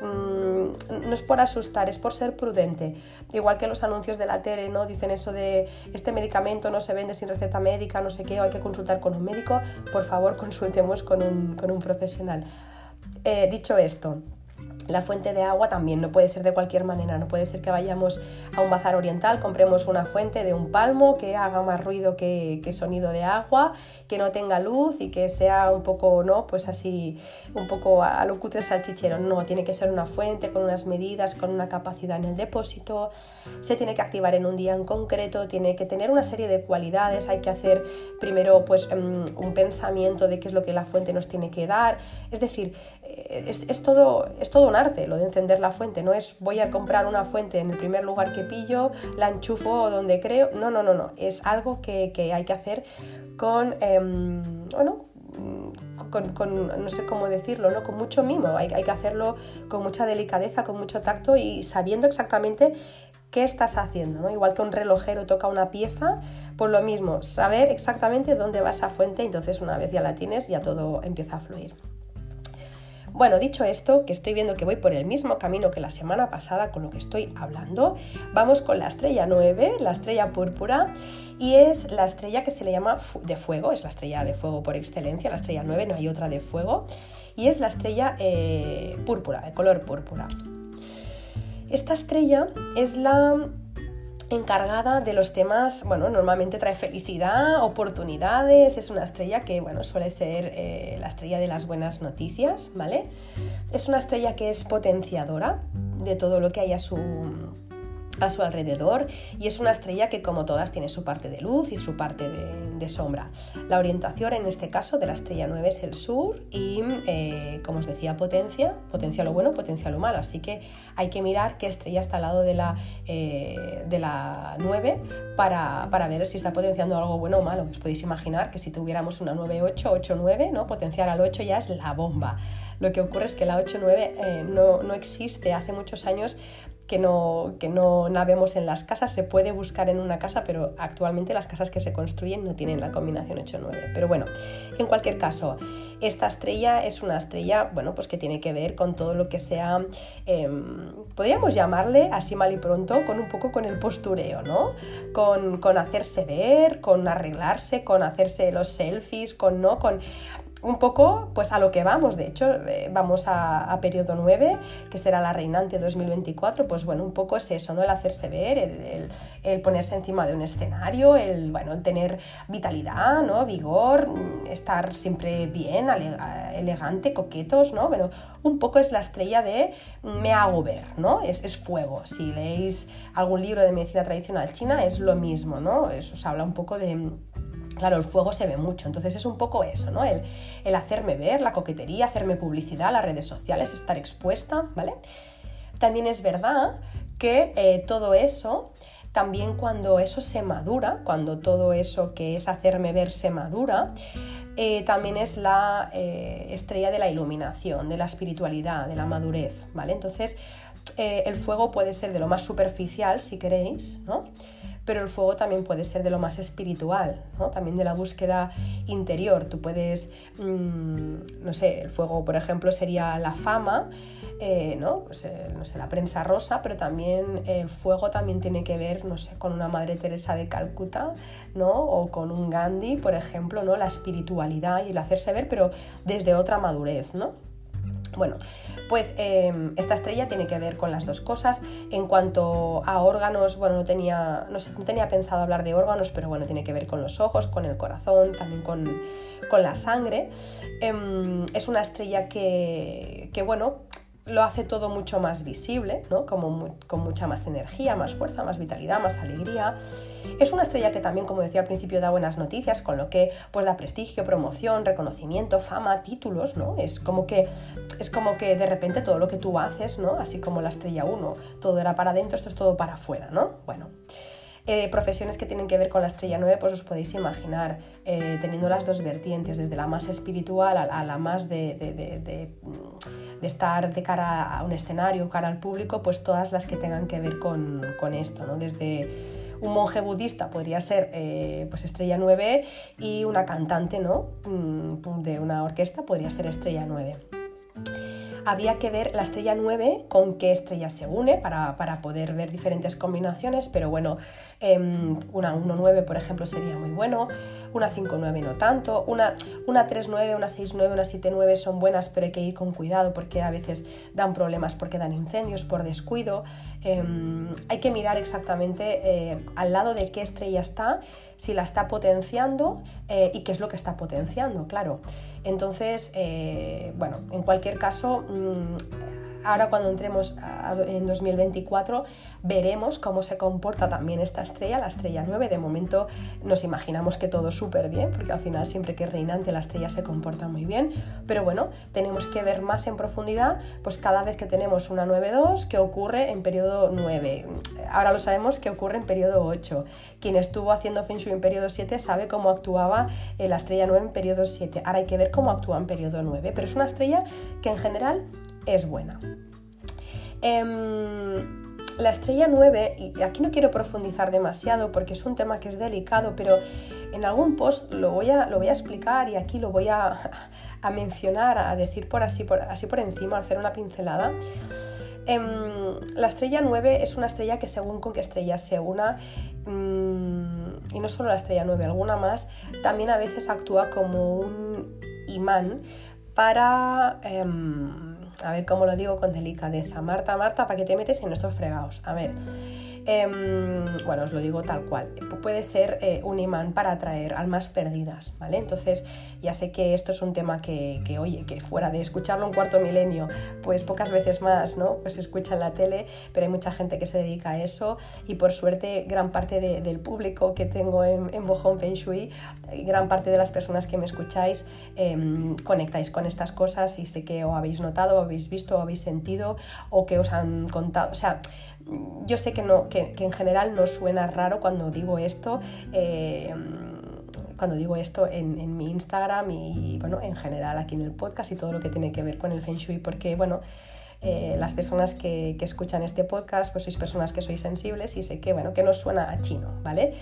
mm, no es por asustar, es por ser prudente. Igual que los anuncios de la tele, ¿no? Dicen eso de este medicamento no se vende sin receta médica, no sé qué, o hay que consultar con un médico, por favor consultemos con un, con un profesional. Eh, dicho esto, la fuente de agua también no puede ser de cualquier manera, no puede ser que vayamos a un bazar oriental, compremos una fuente de un palmo que haga más ruido que, sonido de agua, que no tenga luz y que sea un poco, ¿no? Pues así, un poco a lo cutre salchichero. No, tiene que ser una fuente con unas medidas, con una capacidad en el depósito, se tiene que activar en un día en concreto, tiene que tener una serie de cualidades, hay que hacer primero pues em, un pensamiento de qué es lo que la fuente nos tiene que dar, es decir, eh, es, todo, es todo arte, lo de encender la fuente, no es voy a comprar una fuente en el primer lugar que pillo, la enchufo donde creo, no, no, no, no, es algo que, hay que hacer con, em, bueno, con, no sé cómo decirlo, ¿no? con mucho mimo, hay, hay que hacerlo con mucha delicadeza, con mucho tacto y sabiendo exactamente qué estás haciendo, ¿no? Igual que un relojero toca una pieza, pues lo mismo, saber exactamente dónde va esa fuente, entonces una vez ya la tienes, ya todo empieza a fluir. Bueno, dicho esto, que estoy viendo que voy por el mismo camino que la semana pasada con lo que estoy hablando, vamos con la estrella 9, la estrella púrpura, y es la estrella que se le llama de fuego, es la estrella de fuego por excelencia, la estrella 9, no hay otra de fuego, y es la estrella eh, púrpura, de color púrpura. Esta estrella es la encargada de los temas, bueno, normalmente trae felicidad, oportunidades, es una estrella que, bueno, suele ser eh, la estrella de las buenas noticias, ¿vale? Es una estrella que es potenciadora de todo lo que hay a su, a su alrededor y es una estrella que como todas tiene su parte de luz y su parte de, sombra. La orientación en este caso de la estrella 9 es el sur y eh, como os decía potencia, potencia lo bueno, potencia lo malo, así que hay que mirar qué estrella está al lado de la, eh, de la 9 para, para, ver si está potenciando algo bueno o malo. Os podéis imaginar que si tuviéramos una 9-8, 8-9, ¿no? potenciar al 8 ya es la bomba. Lo que ocurre es que la 8-9 eh, no, no existe hace muchos años que no, que no navemos en las casas, se puede buscar en una casa, pero actualmente las casas que se construyen no tienen la combinación 8-9. Pero bueno, en cualquier caso, esta estrella es una estrella, bueno, pues que tiene que ver con todo lo que sea, em, podríamos llamarle así mal y pronto, con un poco con el postureo, ¿no? Con, con hacerse ver, con arreglarse, con hacerse los selfies, con, ¿no? Con un poco pues a lo que vamos, de hecho eh, vamos a, periodo 9, que será la reinante 2024, pues bueno, un poco es eso, ¿no? El hacerse ver, el, ponerse encima de un escenario, el, bueno, tener vitalidad, ¿no? Vigor, mm, estar siempre bien, elegante, coquetos, ¿no? Pero un poco es la estrella de me hago ver, ¿no? Es, es fuego. Si leéis algún libro de medicina tradicional china es lo mismo, ¿no? Eso os habla un poco de Claro, el fuego se ve mucho, entonces es un poco eso, ¿no? El, hacerme ver, la coquetería, hacerme publicidad, las redes sociales, estar expuesta, ¿vale? También es verdad que eh, todo eso, también cuando eso se madura, cuando todo eso que es hacerme ver se madura, eh, también es la eh, estrella de la iluminación, de la espiritualidad, de la madurez, ¿vale? Entonces, el fuego puede ser de lo más superficial, si queréis, ¿no? Pero el fuego también puede ser de lo más espiritual, ¿no? también de la búsqueda interior. Tú puedes, mm, no sé, el fuego, por ejemplo, sería la fama, eh, ¿no? Pues, eh, no sé, la prensa rosa, pero también el fuego también tiene que ver, no sé, con una Madre Teresa de Calcuta, ¿no? O con un Gandhi, por ejemplo, ¿no? La espiritualidad y el hacerse ver, pero desde otra madurez, ¿no? Bueno, pues em, esta estrella tiene que ver con las dos cosas. En cuanto a órganos, bueno, no tenía, no, tenía pensado hablar de órganos, pero bueno, tiene que ver con los ojos, con el corazón, también con, la sangre. Em, es una estrella que, que, bueno, lo hace todo mucho más visible, ¿no? Como con mucha más energía, más fuerza, más vitalidad, más alegría. Es una estrella que también, como decía al principio, da buenas noticias, con lo que pues da prestigio, promoción, reconocimiento, fama, títulos, ¿no? Es como que, es como que de repente todo lo que tú haces, ¿no? Así como la estrella 1, todo era para adentro, esto es todo para afuera, ¿no? Bueno. Eh, profesiones que tienen que ver con la estrella 9, pues os podéis imaginar, eh, teniendo las dos vertientes, desde la más espiritual a, la más de, de, estar de cara a un escenario, cara al público, pues todas las que tengan que ver con, con esto, ¿no? Desde un monje budista podría ser eh, pues estrella 9 y una cantante ¿no? Mm, de una orquesta podría ser estrella 9. Habría que ver la estrella 9 con qué estrella se une para, poder ver diferentes combinaciones, pero bueno, em, una 1-9 por ejemplo sería muy bueno, una 5-9 no tanto, una, una 3-9, una 6-9, una 7-9 son buenas, pero hay que ir con cuidado porque a veces dan problemas porque dan incendios por descuido. Em, hay que mirar exactamente eh, al lado de qué estrella está, si la está potenciando eh, y qué es lo que está potenciando, claro. Entonces, eh, bueno, en cualquier caso, mm, ahora cuando entremos en 2024 veremos cómo se comporta también esta estrella, la estrella 9. De momento nos imaginamos que todo súper bien, porque al final siempre que es reinante la estrella se comporta muy bien. Pero bueno, tenemos que ver más en profundidad, pues cada vez que tenemos una 9-2, qué ocurre en periodo 9. Ahora lo sabemos que ocurre en periodo 8. Quien estuvo haciendo Feng en periodo 7 sabe cómo actuaba la estrella 9 en periodo 7. Ahora hay que ver cómo actúa en periodo 9. Pero es una estrella que en general es buena. Em, la estrella 9, y aquí no quiero profundizar demasiado porque es un tema que es delicado, pero en algún post lo voy a, lo voy a explicar y aquí lo voy a, mencionar, a decir por así, por así por encima, hacer una pincelada. Em, la estrella 9 es una estrella que según con qué estrella se una, mm, y no solo la estrella 9, alguna más, también a veces actúa como un imán para... Em, a ver cómo lo digo con delicadeza. Marta, Marta, ¿para qué te metes en estos fregados? A ver. Em, bueno, os lo digo tal cual. Puede ser eh, un imán para atraer almas perdidas, ¿vale? Entonces, ya sé que esto es un tema que, oye, que fuera de escucharlo un cuarto milenio, pues pocas veces más, ¿no? Pues se escucha en la tele, pero hay mucha gente que se dedica a eso y por suerte gran parte del público que tengo en, en Bojón Feng Shui, gran parte de las personas que me escucháis em, conectáis con estas cosas y sé que o habéis notado, o habéis visto, o habéis sentido o que os han contado, o sea, yo sé que, no, que, en general no suena raro cuando digo esto. Eh, cuando digo esto en, mi Instagram y bueno, en general aquí en el podcast y todo lo que tiene que ver con el Feng Shui, porque bueno, eh, las personas que, que, escuchan este podcast, pues sois personas que sois sensibles y sé que bueno, que no suena a chino, ¿vale?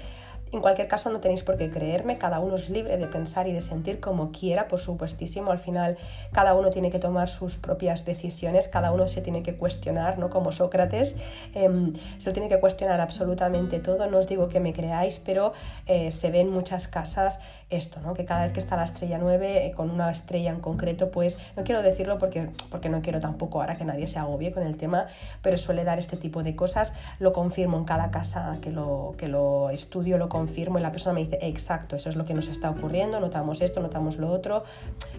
En cualquier caso, no tenéis por qué creerme, cada uno es libre de pensar y de sentir como quiera, por supuestísimo. Al final, cada uno tiene que tomar sus propias decisiones, cada uno se tiene que cuestionar, ¿no? Como Sócrates, em, se lo tiene que cuestionar absolutamente todo. No os digo que me creáis, pero eh, se ve en muchas casas esto, ¿no? Que cada vez que está la estrella 9, eh, con una estrella en concreto, pues no quiero decirlo porque, porque no quiero tampoco ahora que nadie se agobie con el tema, pero suele dar este tipo de cosas. Lo confirmo en cada casa que lo, que lo estudio, lo confirmo confirmo y la persona me dice, exacto, eso es lo que nos está ocurriendo, notamos esto, notamos lo otro.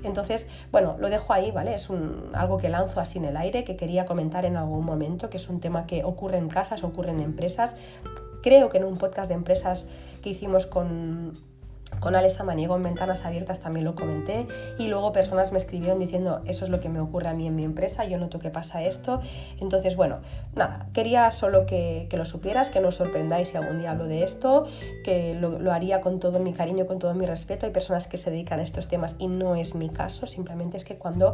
Entonces, bueno, lo dejo ahí, ¿vale? Es algo que lanzo así en el aire, que quería comentar en algún momento, que es un tema que ocurre en casas, ocurre en empresas. Creo que en un podcast de empresas que hicimos con con Alex Amaniego en Ventanas Abiertas también lo comenté y luego personas me escribieron diciendo eso es lo que me ocurre a mí en mi empresa, yo noto que pasa esto. Entonces, bueno, nada, quería solo que, lo supieras, que no os sorprendáis si algún día hablo de esto, que lo, lo, haría con todo mi cariño, con todo mi respeto. Hay personas que se dedican a estos temas y no es mi caso, simplemente es que cuando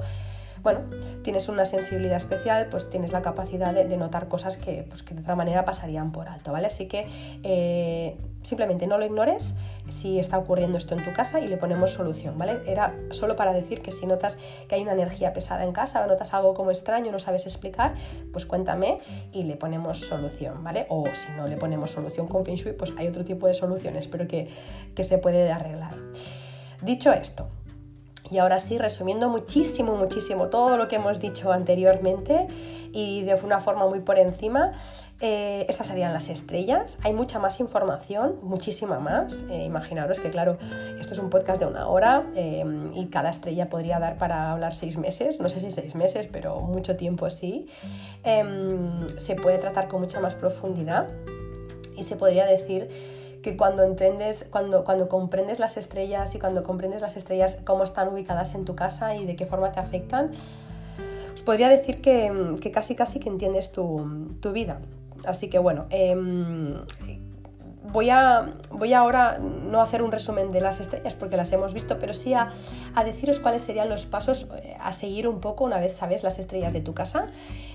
bueno, tienes una sensibilidad especial, pues tienes la capacidad de, notar cosas que, pues, que, de otra manera pasarían por alto, ¿vale? Así que eh, simplemente no lo ignores si está ocurriendo esto en tu casa y le ponemos solución, ¿vale? Era solo para decir que si notas que hay una energía pesada en casa o notas algo como extraño, no sabes explicar, pues cuéntame y le ponemos solución, ¿vale? O si no le ponemos solución con Feng Shui, pues hay otro tipo de soluciones, pero que, que se puede arreglar. Dicho esto, y ahora sí, resumiendo muchísimo, muchísimo todo lo que hemos dicho anteriormente y de una forma muy por encima, eh, estas serían las estrellas. Hay mucha más información, muchísima más. Eh, imaginaros que, claro, esto es un podcast de una hora eh, y cada estrella podría dar para hablar seis meses, no sé si seis meses, pero mucho tiempo sí. Em, se puede tratar con mucha más profundidad y se podría decir que cuando entiendes, cuando, cuando comprendes las estrellas y cuando comprendes las estrellas cómo están ubicadas en tu casa y de qué forma te afectan, os podría decir que, que casi casi que entiendes tu, tu vida. Así que bueno, em, voy, a, voy ahora no a hacer un resumen de las estrellas porque las hemos visto, pero sí a, a, deciros cuáles serían los pasos eh, a seguir un poco una vez sabes las estrellas de tu casa,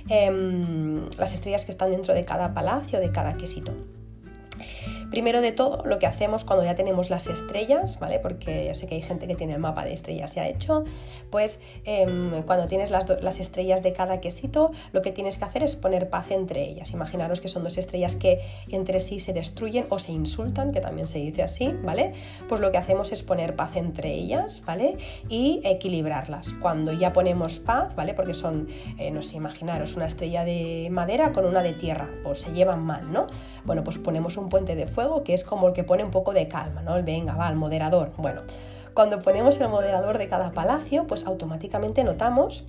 em, las estrellas que están dentro de cada palacio, de cada quesito. Primero de todo, lo que hacemos cuando ya tenemos las estrellas, ¿vale? Porque yo sé que hay gente que tiene el mapa de estrellas ya hecho, pues em, cuando tienes las, las estrellas de cada quesito, lo que tienes que hacer es poner paz entre ellas. Imaginaros que son dos estrellas que entre sí se destruyen o se insultan, que también se dice así, ¿vale? Pues lo que hacemos es poner paz entre ellas, ¿vale? Y equilibrarlas. Cuando ya ponemos paz, ¿vale? Porque son, eh, no sé, imaginaros una estrella de madera con una de tierra, pues se llevan mal, ¿no? Bueno, pues ponemos un puente de fuego que es como el que pone un poco de calma, ¿no? El venga, va, el moderador. Bueno, cuando ponemos el moderador de cada palacio, pues automáticamente notamos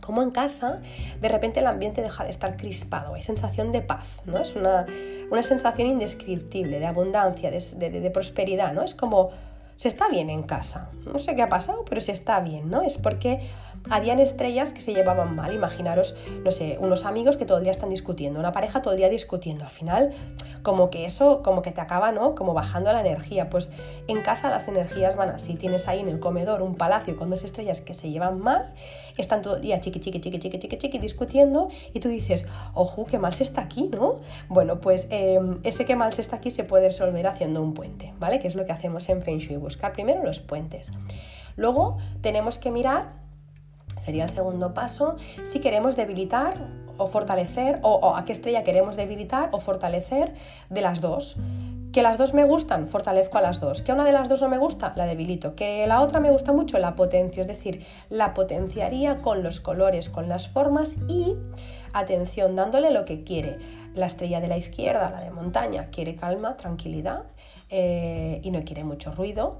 como en casa, de repente el ambiente deja de estar crispado, hay sensación de paz, ¿no? Es una, una sensación indescriptible, de abundancia, de, de, de, prosperidad, ¿no? Es como, se está bien en casa, no sé qué ha pasado, pero se está bien, ¿no? Es porque habían estrellas que se llevaban mal. Imaginaros, no sé, unos amigos que todo el día están discutiendo, una pareja todo el día discutiendo. Al final, como que eso, como que te acaba, ¿no? Como bajando la energía. Pues en casa las energías van así. Tienes ahí en el comedor un palacio con dos estrellas que se llevan mal, están todo el día chiqui, chiqui, chiqui, chiqui, chiqui, chiqui, discutiendo y tú dices, ojo, qué mal se está aquí, ¿no? Bueno, pues em, ese qué mal se está aquí se puede resolver haciendo un puente, ¿vale? Que es lo que hacemos en Feng Shui, buscar primero los puentes. Luego tenemos que mirar Sería el segundo paso. Si queremos debilitar o fortalecer, o, a qué estrella queremos debilitar o fortalecer de las dos. Que las dos me gustan, fortalezco a las dos. Que una de las dos no me gusta, la debilito. Que la otra me gusta mucho, la potencio. Es decir, la potenciaría con los colores, con las formas y, atención, dándole lo que quiere. La estrella de la izquierda, la de montaña, quiere calma, tranquilidad eh, y no quiere mucho ruido.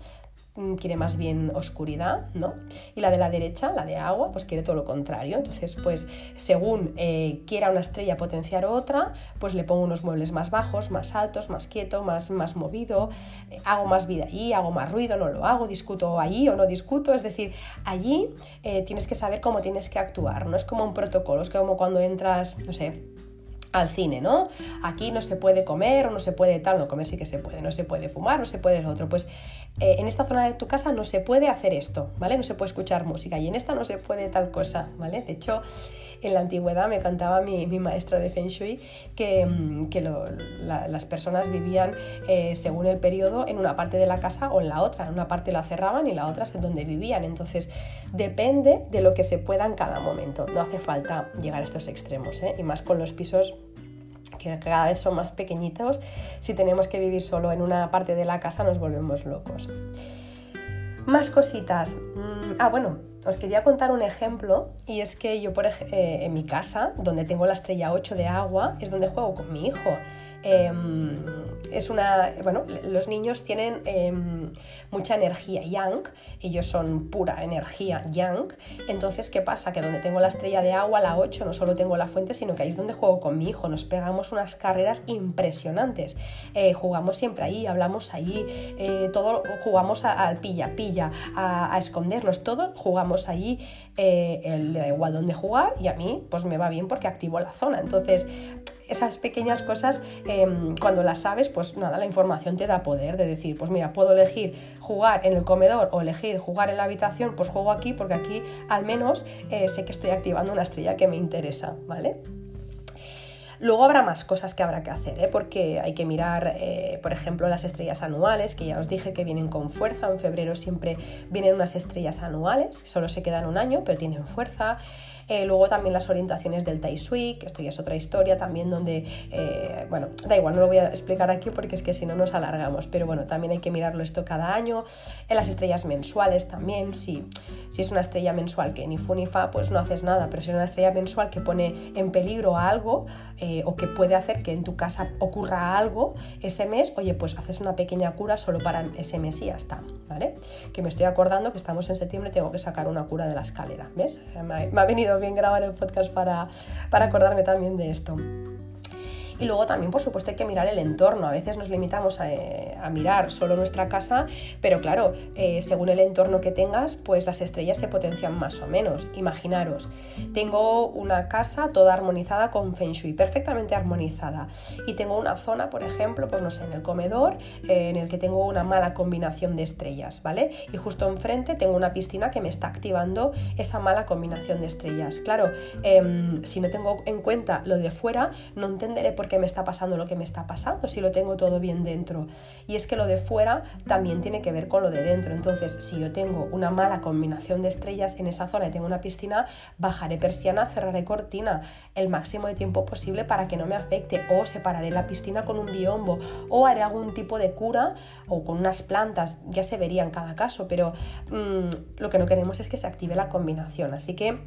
Mm, quiere más bien oscuridad, ¿no? Y la de la derecha, la de agua, pues quiere todo lo contrario. Entonces, pues según eh, quiera una estrella potenciar otra, pues le pongo unos muebles más bajos, más altos, más quieto, más, más movido, eh, hago más vida allí, hago más ruido, no lo hago, discuto allí o no discuto. Es decir, allí eh, tienes que saber cómo tienes que actuar, no es como un protocolo, es como cuando entras, no sé, al cine, ¿no? Aquí no se puede comer o no se puede tal, no comer sí que se puede, no se puede fumar, no se puede lo otro. Pues eh, en esta zona de tu casa no se puede hacer esto, ¿vale? No se puede escuchar música y en esta no se puede tal cosa, ¿vale? De hecho, en la antigüedad me contaba mi, maestra de Feng Shui que, mm, las personas vivían eh, según el periodo en una parte de la casa o en la otra. En una parte la cerraban y la otra es en donde vivían. Entonces, depende de lo que se pueda en cada momento. No hace falta llegar a estos extremos, ¿eh? Y más con los pisos que cada vez son más pequeñitos, si tenemos que vivir solo en una parte de la casa nos volvemos locos. Más cositas. Mm, ah, bueno, os quería contar un ejemplo y es que yo por eh, en mi casa, donde tengo la estrella 8 de agua, es donde juego con mi hijo. Em, es una, bueno, los niños tienen em, mucha energía yang, ellos son pura energía yang, entonces ¿qué pasa? Que donde tengo la estrella de agua, la 8, no solo tengo la fuente, sino que ahí es donde juego con mi hijo, nos pegamos unas carreras impresionantes, eh, jugamos siempre ahí, hablamos ahí, eh, todo jugamos al pilla, pilla, a, escondernos, todo jugamos allí, eh, le da igual dónde jugar y a mí pues me va bien porque activo la zona, entonces esas pequeñas cosas, em, cuando las sabes, pues nada, la información te da poder de decir, pues mira, puedo elegir jugar en el comedor o elegir jugar en la habitación, pues juego aquí porque aquí al menos eh, sé que estoy activando una estrella que me interesa, ¿vale? Luego habrá más cosas que habrá que hacer, ¿eh? porque hay que mirar, eh, por ejemplo, las estrellas anuales, que ya os dije que vienen con fuerza. En febrero siempre vienen unas estrellas anuales, solo se quedan un año, pero tienen fuerza. Eh, luego también las orientaciones del Tai Sui, que esto ya es otra historia también donde, eh, bueno, da igual, no lo voy a explicar aquí porque es que si no nos alargamos, pero bueno, también hay que mirarlo esto cada año. En las estrellas mensuales también, si, si es una estrella mensual que ni fu ni fa, pues no haces nada, pero si es una estrella mensual que pone en peligro algo eh, o que puede hacer que en tu casa ocurra algo ese mes, oye, pues haces una pequeña cura solo para ese mes y ya está, ¿vale? Que me estoy acordando que estamos en septiembre, tengo que sacar una cura de la escalera, ¿ves? me ha venido bien grabar el podcast para, para acordarme también de esto. Y luego también, por supuesto, hay que mirar el entorno. A veces nos limitamos a, eh, mirar solo nuestra casa, pero claro, eh, según el entorno que tengas, pues las estrellas se potencian más o menos. Imaginaros, tengo una casa toda armonizada con Feng Shui, perfectamente armonizada. Y tengo una zona, por ejemplo, pues no sé, en el comedor, eh, en el que tengo una mala combinación de estrellas, ¿vale? Y justo enfrente tengo una piscina que me está activando esa mala combinación de estrellas. Claro, em, si no tengo en cuenta lo de fuera, no entenderé por qué me está pasando lo que me está pasando, si lo tengo todo bien dentro. Y es que lo de fuera también tiene que ver con lo de dentro. Entonces, si yo tengo una mala combinación de estrellas en esa zona y tengo una piscina, bajaré persiana, cerraré cortina el máximo de tiempo posible para que no me afecte o separaré la piscina con un biombo o haré algún tipo de cura o con unas plantas, ya se vería en cada caso, pero mm, lo que no queremos es que se active la combinación. Así que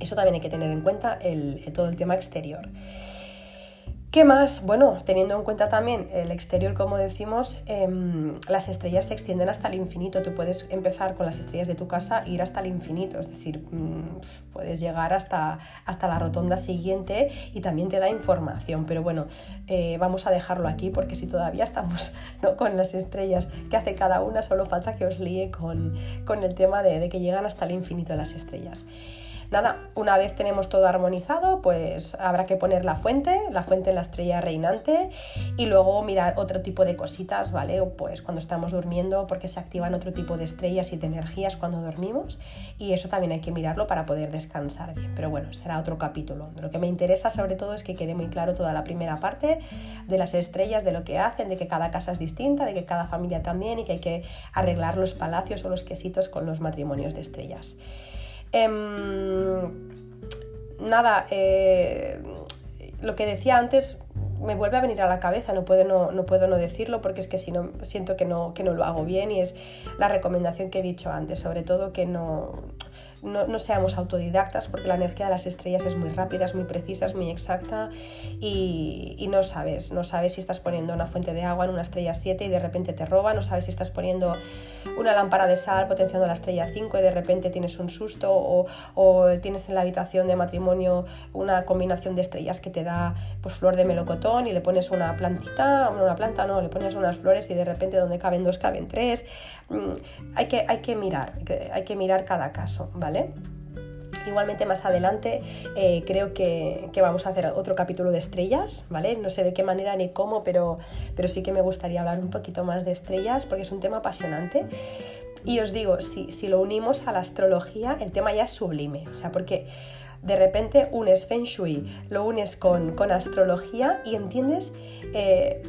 eso también hay que tener en cuenta todo el tema exterior. ¿Qué más? Bueno, teniendo en cuenta también el exterior, como decimos, em, las estrellas se extienden hasta el infinito. Tú puedes empezar con las estrellas de tu casa e ir hasta el infinito, es decir, mm, puedes llegar hasta, hasta la rotonda siguiente y también te da información. Pero bueno, eh, vamos a dejarlo aquí porque si todavía estamos con las estrellas que hace cada una, solo falta que os líe con, el tema de, de que llegan hasta el infinito las estrellas. Nada, una vez tenemos todo armonizado, pues habrá que poner la fuente, la fuente en la estrella reinante y luego mirar otro tipo de cositas, ¿vale? Pues cuando estamos durmiendo, porque se activan otro tipo de estrellas y de energías cuando dormimos y eso también hay que mirarlo para poder descansar bien. Pero bueno, será otro capítulo. Lo que me interesa sobre todo es que quede muy claro toda la primera parte de las estrellas, de lo que hacen, de que cada casa es distinta, de que cada familia también y que hay que arreglar los palacios o los quesitos con los matrimonios de estrellas. Em, nada, eh, lo que decía antes me vuelve a venir a la cabeza, no puedo no, no puedo no decirlo porque es que si no siento que no, que no lo hago bien y es la recomendación que he dicho antes, sobre todo que no, no, seamos autodidactas porque la energía de las estrellas es muy rápida, es muy precisa, es muy exacta y, no sabes, no sabes si estás poniendo una fuente de agua en una estrella 7 y de repente te roba, no sabes si estás poniendo una lámpara de sal potenciando la estrella 5 y de repente tienes un susto o, tienes en la habitación de matrimonio una combinación de estrellas que te da pues flor de melocotón y le pones una plantita, una planta no, le pones unas flores y de repente donde caben dos caben tres. Mm, hay que, hay que mirar, hay que mirar cada caso, ¿vale? Igualmente más adelante eh, creo que, vamos a hacer otro capítulo de estrellas, ¿vale? No sé de qué manera ni cómo, pero, pero sí que me gustaría hablar un poquito más de estrellas porque es un tema apasionante. Y os digo, si, si lo unimos a la astrología, el tema ya es sublime, o sea, porque de repente unes Feng Shui, lo unes con, con astrología y entiendes... Eh,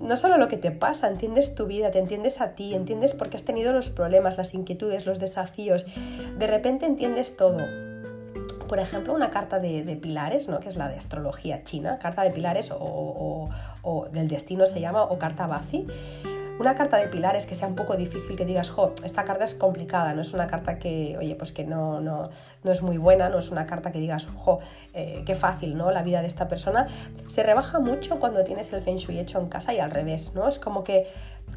no solo lo que te pasa, entiendes tu vida, te entiendes a ti, entiendes por qué has tenido los problemas, las inquietudes, los desafíos. De repente entiendes todo. Por ejemplo, una carta de, pilares, ¿no? que es la de astrología china, carta de pilares o, o del destino se llama, o carta Bazi una carta de pilares que sea un poco difícil, que digas, jo, esta carta es complicada, no es una carta que, oye, pues que no, no, no es muy buena, no es una carta que digas, jo, eh, qué fácil, ¿no? La vida de esta persona. Se rebaja mucho cuando tienes el Feng Shui hecho en casa y al revés, ¿no? Es como que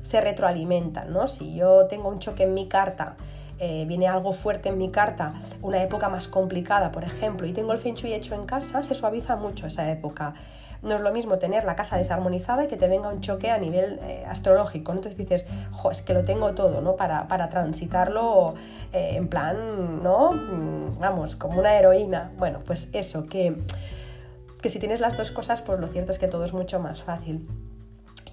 se retroalimentan, ¿no? Si yo tengo un choque en mi carta, eh, viene algo fuerte en mi carta, una época más complicada, por ejemplo, y tengo el Feng Shui hecho en casa, se suaviza mucho esa época. No es lo mismo tener la casa desarmonizada y que te venga un choque a nivel eh, astrológico. Entonces dices, jo, es que lo tengo todo, ¿no? Para, transitarlo eh, en plan, ¿no? Mm, vamos, como una heroína. Bueno, pues eso, que, que si tienes las dos cosas, pues lo cierto es que todo es mucho más fácil.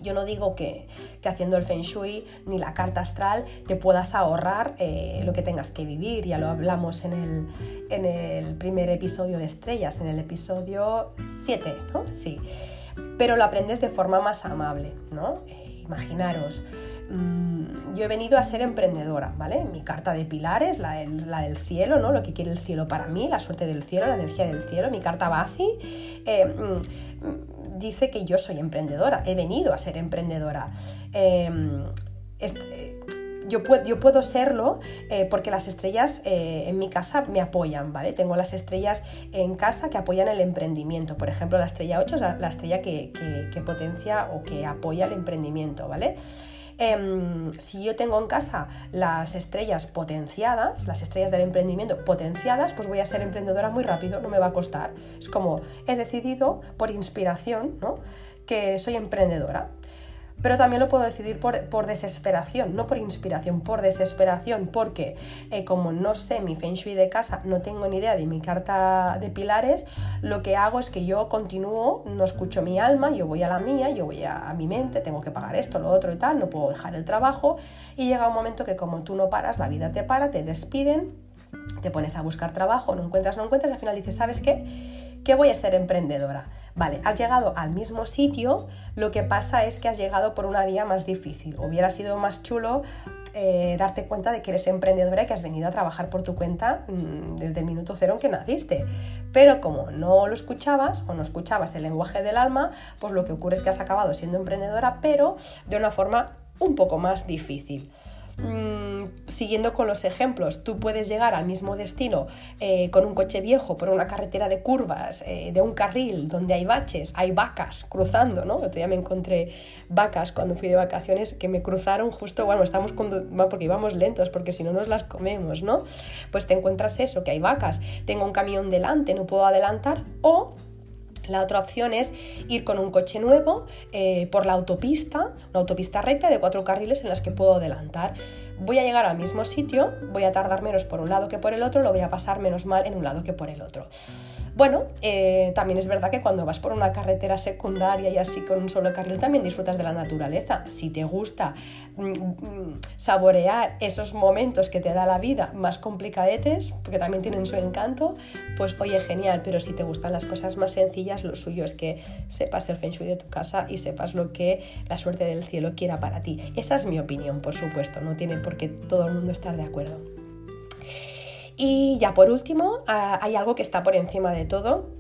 Yo no digo que, haciendo el feng shui ni la carta astral te puedas ahorrar eh, lo que tengas que vivir, ya lo hablamos en el, en el primer episodio de estrellas, en el episodio 7, ¿no? Sí, pero lo aprendes de forma más amable, ¿no? Eh, imaginaros, mm, yo he venido a ser emprendedora, ¿vale? Mi carta de pilares, la del, la del, cielo, ¿no? Lo que quiere el cielo para mí, la suerte del cielo, la energía del cielo, mi carta Bazi. Eh, mm, dice que yo soy emprendedora, he venido a ser emprendedora. Em, yo, puedo, yo, puedo, serlo eh, porque las estrellas eh, en mi casa me apoyan, ¿vale? Tengo las estrellas en casa que apoyan el emprendimiento. Por ejemplo, la estrella 8 es la, estrella que, que, potencia o que apoya el emprendimiento, ¿vale? Em, si yo tengo en casa las estrellas potenciadas, las estrellas del emprendimiento potenciadas, pues voy a ser emprendedora muy rápido, no me va a costar. Es como he decidido por inspiración, ¿no? que soy emprendedora pero también lo puedo decidir por, desesperación, no por inspiración, por desesperación, porque eh, como no sé mi feng shui de casa, no tengo ni idea de mi carta de pilares, lo que hago es que yo continúo, no escucho mi alma, yo voy a la mía, yo voy a, a mi mente, tengo que pagar esto, lo otro y tal, no puedo dejar el trabajo y llega un momento que como tú no paras, la vida te para, te despiden, te pones a buscar trabajo, no encuentras, no encuentras, y al final dices, ¿sabes qué? Que voy a ser emprendedora. Vale, has llegado al mismo sitio, lo que pasa es que has llegado por una vía más difícil. Hubiera sido más chulo eh, darte cuenta de que eres emprendedora y que has venido a trabajar por tu cuenta mm, desde el minuto cero en que naciste. Pero como no lo escuchabas o no escuchabas el lenguaje del alma, pues lo que ocurre es que has acabado siendo emprendedora, pero de una forma un poco más difícil. Mm, siguiendo con los ejemplos, tú puedes llegar al mismo destino eh, con un coche viejo por una carretera de curvas, eh, de un carril donde hay baches, hay vacas cruzando, ¿no? Otro día me encontré vacas cuando fui de vacaciones que me cruzaron justo, bueno, estamos porque íbamos lentos, porque si no nos las comemos, ¿no? Pues te encuentras eso, que hay vacas, tengo un camión delante, no puedo adelantar, o la otra opción es ir con un coche nuevo eh, por la autopista, una autopista recta de cuatro carriles en las que puedo adelantar. Voy a llegar al mismo sitio, voy a tardar menos por un lado que por el otro, lo voy a pasar menos mal en un lado que por el otro. Bueno, eh, también es verdad que cuando vas por una carretera secundaria y así con un solo carril también disfrutas de la naturaleza. Si te gusta mm, mm, saborear esos momentos que te da la vida más complicadetes, porque también tienen su encanto, pues oye, genial, pero si te gustan las cosas más sencillas, lo suyo es que sepas el feng shui de tu casa y sepas lo que la suerte del cielo quiera para ti. Esa es mi opinión, por supuesto, no tiene por qué todo el mundo estar de acuerdo. Y ya por último, ah, hay algo que está por encima de todo,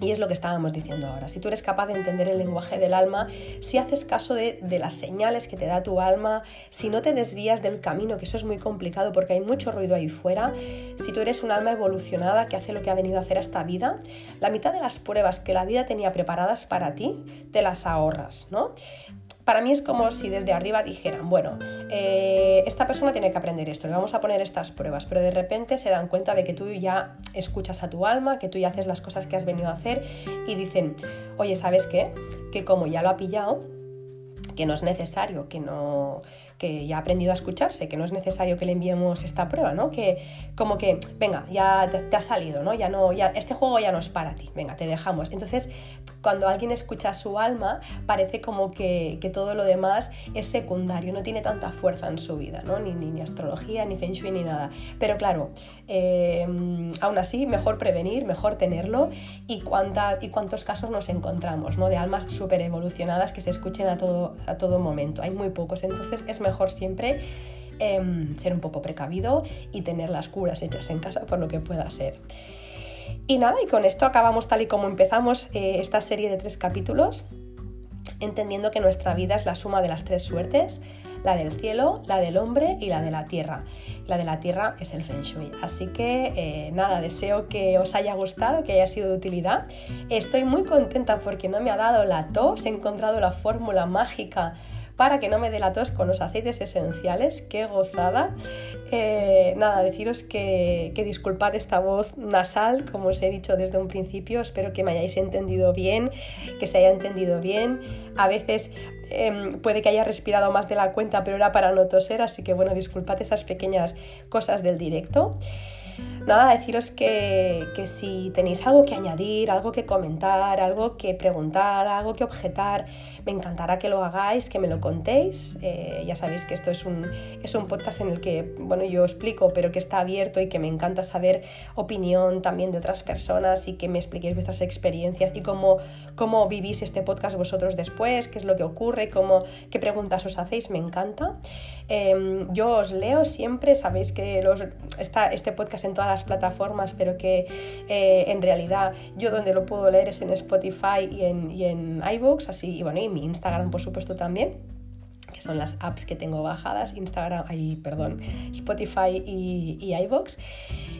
y es lo que estábamos diciendo ahora. Si tú eres capaz de entender el lenguaje del alma, si haces caso de, las señales que te da tu alma, si no te desvías del camino, que eso es muy complicado porque hay mucho ruido ahí fuera, si tú eres un alma evolucionada que hace lo que ha venido a hacer esta vida, la mitad de las pruebas que la vida tenía preparadas para ti, te las ahorras, ¿no? Para mí es como si desde arriba dijeran, bueno, eh, esta persona tiene que aprender esto, le vamos a poner estas pruebas, pero de repente se dan cuenta de que tú ya escuchas a tu alma, que tú ya haces las cosas que has venido a hacer y dicen, oye, ¿sabes qué? Que como ya lo ha pillado, que no es necesario, que no que ya ha aprendido a escucharse, que no es necesario que le enviemos esta prueba, ¿no? Que como que, venga, ya te, ha salido, ¿no? Ya no, ya, este juego ya no es para ti, venga, te dejamos. Entonces, cuando alguien escucha su alma, parece como que, todo lo demás es secundario, no tiene tanta fuerza en su vida, ¿no? Ni, ni, astrología, ni feng shui, ni nada. Pero claro, eh, aún así, mejor prevenir, mejor tenerlo y, cuánta, y cuántos casos nos encontramos, ¿no? De almas súper evolucionadas que se escuchen a todo, a todo momento. Hay muy pocos, entonces es mejor siempre em, ser un poco precavido y tener las curas hechas en casa por lo que pueda ser. Y nada, y con esto acabamos tal y como empezamos eh, esta serie de tres capítulos, entendiendo que nuestra vida es la suma de las tres suertes, la del cielo, la del hombre y la de la tierra. La de la tierra es el Feng Shui. Así que eh, nada, deseo que os haya gustado, que haya sido de utilidad. Estoy muy contenta porque no me ha dado la tos, he encontrado la fórmula mágica para que no me dé la tos con los aceites esenciales. ¡Qué gozada! Eh, nada, deciros que, que, disculpad esta voz nasal, como os he dicho desde un principio. Espero que me hayáis entendido bien, que se haya entendido bien. A veces em, puede que haya respirado más de la cuenta, pero era para no toser, así que bueno, disculpad estas pequeñas cosas del directo. Nada, deciros que, si tenéis algo que añadir, algo que comentar, algo que preguntar, algo que objetar, me encantará que lo hagáis, que me lo contéis. Eh, ya sabéis que esto es un, es un podcast en el que, bueno, yo explico, pero que está abierto y que me encanta saber opinión también de otras personas y que me expliquéis vuestras experiencias y cómo, cómo vivís este podcast vosotros después, qué es lo que ocurre, cómo, qué preguntas os hacéis, me encanta. Em, yo os leo siempre, sabéis que los, está este podcast en todas las plataformas, pero que eh, en realidad yo donde lo puedo leer es en Spotify y en, y en iVoox, así, y bueno, y mi Instagram por supuesto también que son las apps que tengo bajadas, Instagram, ahí, perdón, Spotify y, y iVoox.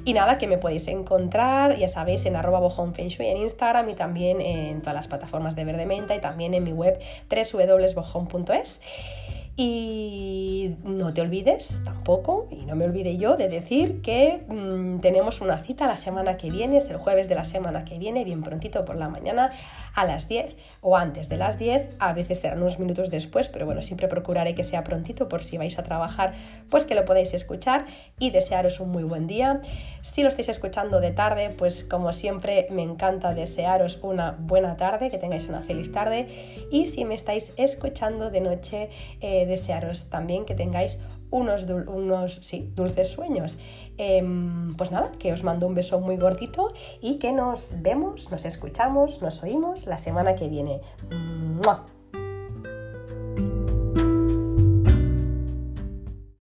Y nada, que me podéis encontrar, ya sabéis, en arroba bojonfenshui en Instagram y también en todas las plataformas de Verde Menta y también en mi web www.bojon.es. Y no te olvides tampoco, y no me olvide yo, de decir que mm, tenemos una cita la semana que viene, es el jueves de la semana que viene, bien prontito por la mañana, a las 10 o antes de las 10, a veces serán unos minutos después, pero bueno, siempre procuraré que sea prontito por si vais a trabajar, pues que lo podáis escuchar y desearos un muy buen día. Si lo estáis escuchando de tarde, pues como siempre me encanta desearos una buena tarde, que tengáis una feliz tarde y si me estáis escuchando de noche, eh, desearos también que tengáis unos, unos dulces sueños. Em, pues nada, que os mando un beso muy gordito y que nos vemos, nos escuchamos, nos oímos la semana que viene.